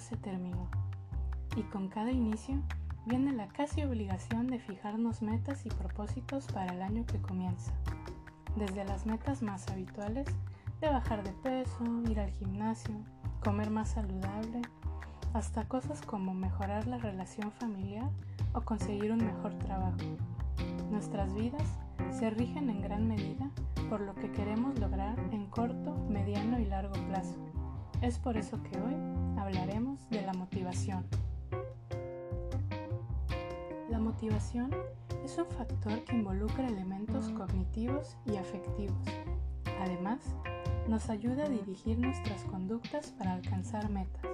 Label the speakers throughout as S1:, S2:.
S1: se terminó. Y con cada inicio viene la casi obligación de fijarnos metas y propósitos para el año que comienza. Desde las metas más habituales de bajar de peso, ir al gimnasio, comer más saludable, hasta cosas como mejorar la relación familiar o conseguir un mejor trabajo. Nuestras vidas se rigen en gran medida por lo que queremos lograr en corto, mediano y largo plazo. Es por eso que hoy hablaremos de la motivación. La motivación es un factor que involucra elementos cognitivos y afectivos. Además, nos ayuda a dirigir nuestras conductas para alcanzar metas.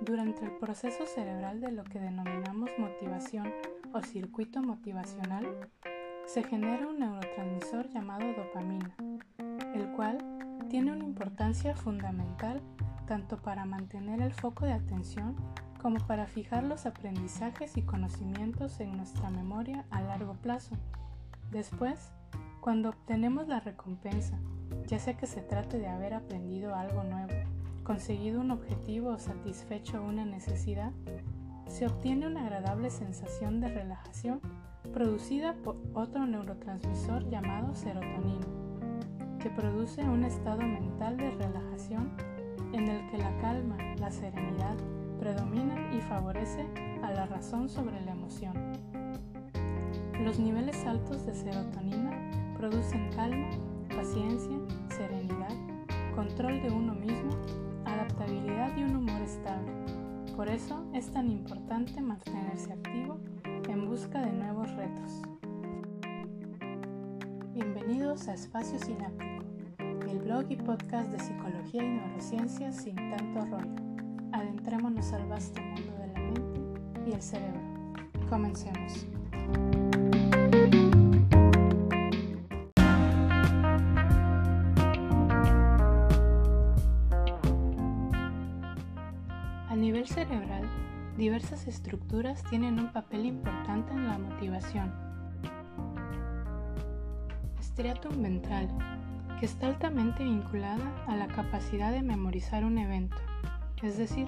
S1: Durante el proceso cerebral de lo que denominamos motivación o circuito motivacional, se genera un neurotransmisor llamado dopamina, el cual tiene una importancia fundamental tanto para mantener el foco de atención como para fijar los aprendizajes y conocimientos en nuestra memoria a largo plazo. Después, cuando obtenemos la recompensa, ya sea que se trate de haber aprendido algo nuevo, conseguido un objetivo o satisfecho una necesidad, se obtiene una agradable sensación de relajación producida por otro neurotransmisor llamado serotonina, que produce un estado mental de relajación en el que la calma, la serenidad predominan y favorece a la razón sobre la emoción. Los niveles altos de serotonina producen calma, paciencia, serenidad, control de uno mismo, adaptabilidad y un humor estable. Por eso es tan importante mantenerse activo en busca de nuevos retos. Bienvenidos a Espacio Sináptico, el blog y podcast de psicología y neurociencia sin tanto rollo. Adentrémonos al vasto mundo de la mente y el cerebro. Comencemos. A nivel cerebral, diversas estructuras tienen un papel importante en la motivación. Striatum ventral, que está altamente vinculada a la capacidad de memorizar un evento, es decir,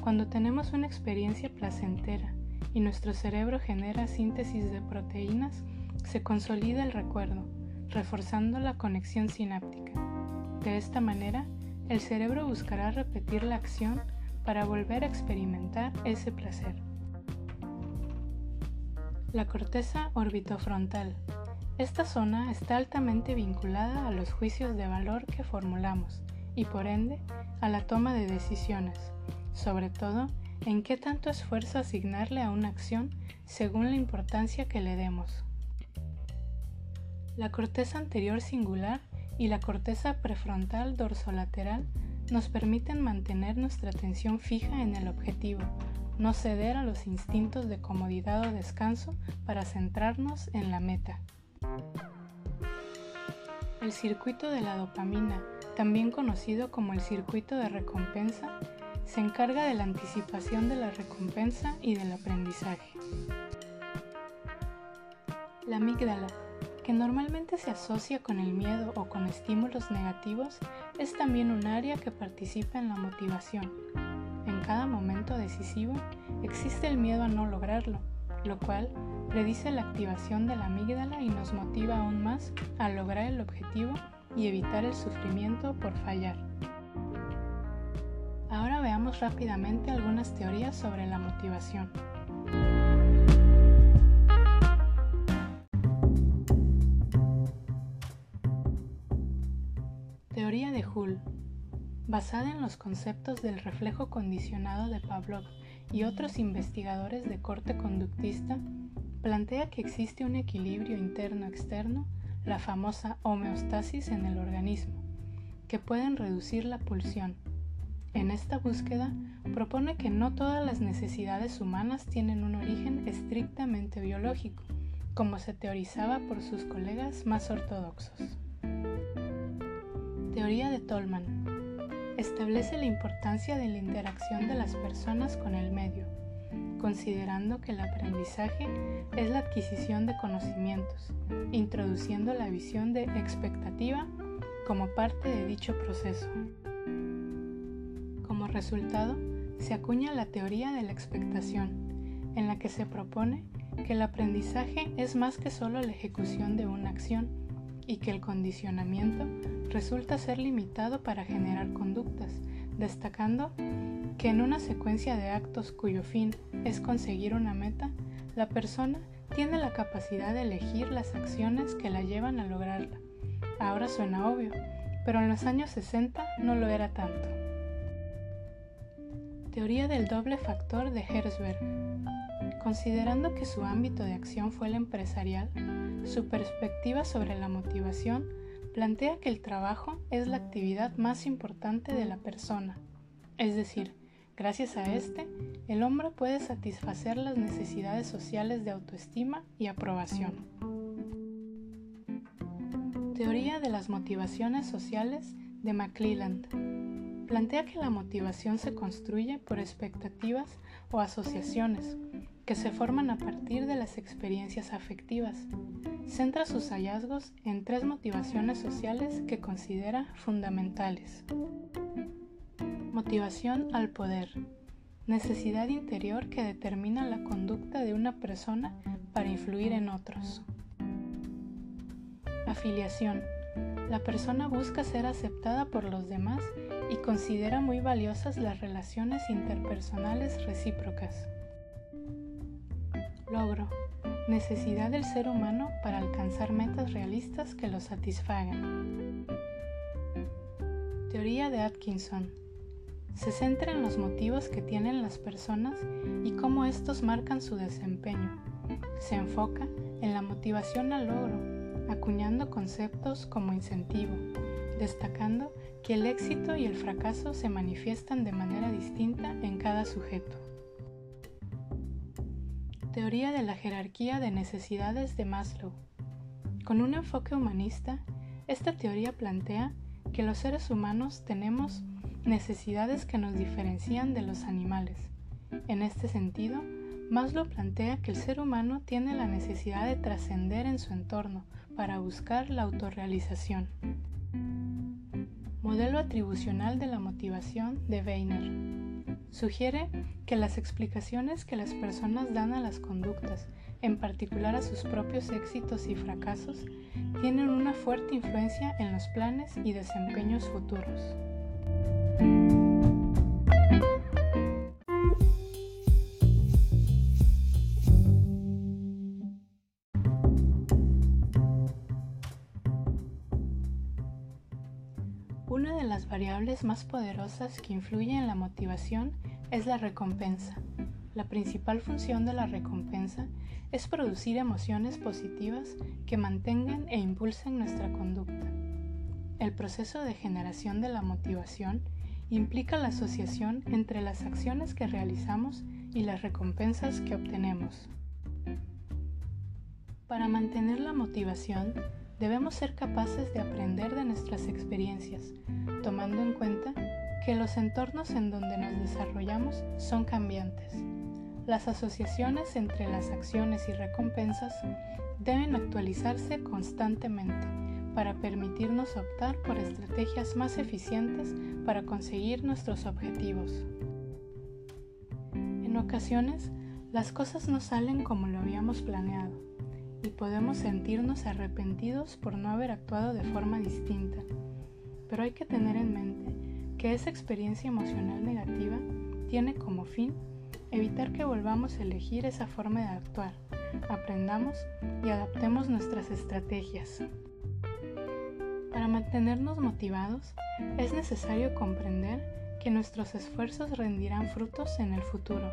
S1: cuando tenemos una experiencia placentera y nuestro cerebro genera síntesis de proteínas, se consolida el recuerdo, reforzando la conexión sináptica. De esta manera, el cerebro buscará repetir la acción para volver a experimentar ese placer. La corteza orbitofrontal. Esta zona está altamente vinculada a los juicios de valor que formulamos y por ende a la toma de decisiones, sobre todo en qué tanto esfuerzo asignarle a una acción según la importancia que le demos. La corteza anterior singular y la corteza prefrontal dorsolateral nos permiten mantener nuestra atención fija en el objetivo, no ceder a los instintos de comodidad o descanso para centrarnos en la meta. El circuito de la dopamina, también conocido como el circuito de recompensa, se encarga de la anticipación de la recompensa y del aprendizaje. La amígdala que normalmente se asocia con el miedo o con estímulos negativos, es también un área que participa en la motivación. En cada momento decisivo existe el miedo a no lograrlo, lo cual predice la activación de la amígdala y nos motiva aún más a lograr el objetivo y evitar el sufrimiento por fallar. Ahora veamos rápidamente algunas teorías sobre la motivación. Teoría de Hull. Basada en los conceptos del reflejo condicionado de Pavlov y otros investigadores de corte conductista, plantea que existe un equilibrio interno-externo, la famosa homeostasis en el organismo, que pueden reducir la pulsión. En esta búsqueda propone que no todas las necesidades humanas tienen un origen estrictamente biológico, como se teorizaba por sus colegas más ortodoxos. Teoría de Tolman. Establece la importancia de la interacción de las personas con el medio, considerando que el aprendizaje es la adquisición de conocimientos, introduciendo la visión de expectativa como parte de dicho proceso. Como resultado, se acuña la teoría de la expectación, en la que se propone que el aprendizaje es más que solo la ejecución de una acción y que el condicionamiento resulta ser limitado para generar conductas, destacando que en una secuencia de actos cuyo fin es conseguir una meta, la persona tiene la capacidad de elegir las acciones que la llevan a lograrla. Ahora suena obvio, pero en los años 60 no lo era tanto. Teoría del doble factor de Herzberg. Considerando que su ámbito de acción fue el empresarial, su perspectiva sobre la motivación plantea que el trabajo es la actividad más importante de la persona, es decir, gracias a este, el hombre puede satisfacer las necesidades sociales de autoestima y aprobación. Teoría de las motivaciones sociales de McClelland plantea que la motivación se construye por expectativas o asociaciones que se forman a partir de las experiencias afectivas. Centra sus hallazgos en tres motivaciones sociales que considera fundamentales. Motivación al poder. Necesidad interior que determina la conducta de una persona para influir en otros. Afiliación. La persona busca ser aceptada por los demás y considera muy valiosas las relaciones interpersonales recíprocas. Logro. Necesidad del ser humano para alcanzar metas realistas que lo satisfagan. Teoría de Atkinson. Se centra en los motivos que tienen las personas y cómo estos marcan su desempeño. Se enfoca en la motivación al logro, acuñando conceptos como incentivo, destacando que el éxito y el fracaso se manifiestan de manera distinta en cada sujeto. Teoría de la jerarquía de necesidades de Maslow. Con un enfoque humanista, esta teoría plantea que los seres humanos tenemos necesidades que nos diferencian de los animales. En este sentido, Maslow plantea que el ser humano tiene la necesidad de trascender en su entorno para buscar la autorrealización. Modelo atribucional de la motivación de Weiner. Sugiere que las explicaciones que las personas dan a las conductas, en particular a sus propios éxitos y fracasos, tienen una fuerte influencia en los planes y desempeños futuros. Variables más poderosas que influye en la motivación es la recompensa. La principal función de la recompensa es producir emociones positivas que mantengan e impulsen nuestra conducta. El proceso de generación de la motivación implica la asociación entre las acciones que realizamos y las recompensas que obtenemos. Para mantener la motivación, debemos ser capaces de aprender de nuestras experiencias, tomando en cuenta que los entornos en donde nos desarrollamos son cambiantes. Las asociaciones entre las acciones y recompensas deben actualizarse constantemente para permitirnos optar por estrategias más eficientes para conseguir nuestros objetivos. En ocasiones, las cosas no salen como lo habíamos planeado podemos sentirnos arrepentidos por no haber actuado de forma distinta. Pero hay que tener en mente que esa experiencia emocional negativa tiene como fin evitar que volvamos a elegir esa forma de actuar, aprendamos y adaptemos nuestras estrategias. Para mantenernos motivados es necesario comprender que nuestros esfuerzos rendirán frutos en el futuro.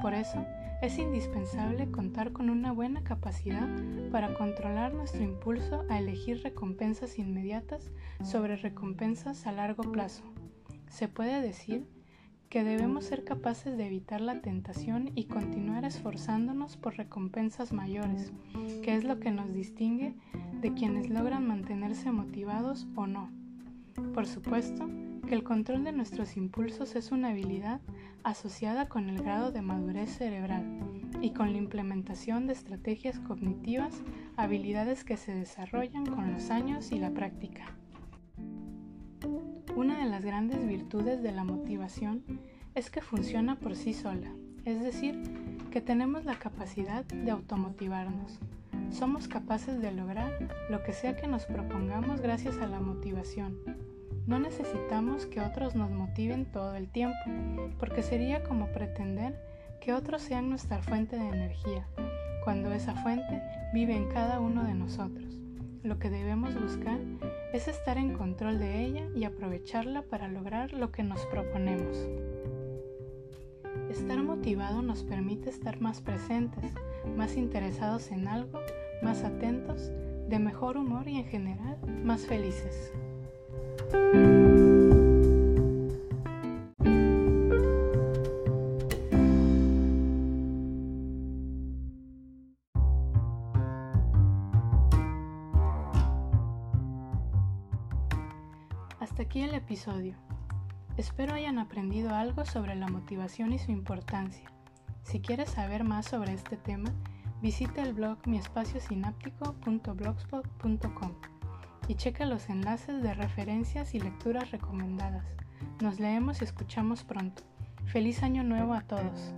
S1: Por eso, es indispensable contar con una buena capacidad para controlar nuestro impulso a elegir recompensas inmediatas sobre recompensas a largo plazo. Se puede decir que debemos ser capaces de evitar la tentación y continuar esforzándonos por recompensas mayores, que es lo que nos distingue de quienes logran mantenerse motivados o no. Por supuesto, que el control de nuestros impulsos es una habilidad asociada con el grado de madurez cerebral y con la implementación de estrategias cognitivas, habilidades que se desarrollan con los años y la práctica. Una de las grandes virtudes de la motivación es que funciona por sí sola, es decir, que tenemos la capacidad de automotivarnos. Somos capaces de lograr lo que sea que nos propongamos gracias a la motivación. No necesitamos que otros nos motiven todo el tiempo, porque sería como pretender que otros sean nuestra fuente de energía, cuando esa fuente vive en cada uno de nosotros. Lo que debemos buscar es estar en control de ella y aprovecharla para lograr lo que nos proponemos. Estar motivado nos permite estar más presentes, más interesados en algo, más atentos, de mejor humor y en general más felices. Hasta aquí el episodio. Espero hayan aprendido algo sobre la motivación y su importancia. Si quieres saber más sobre este tema, visita el blog miespaciosináptico.blogspot.com y checa los enlaces de referencias y lecturas recomendadas. Nos leemos y escuchamos pronto. Feliz año nuevo a todos.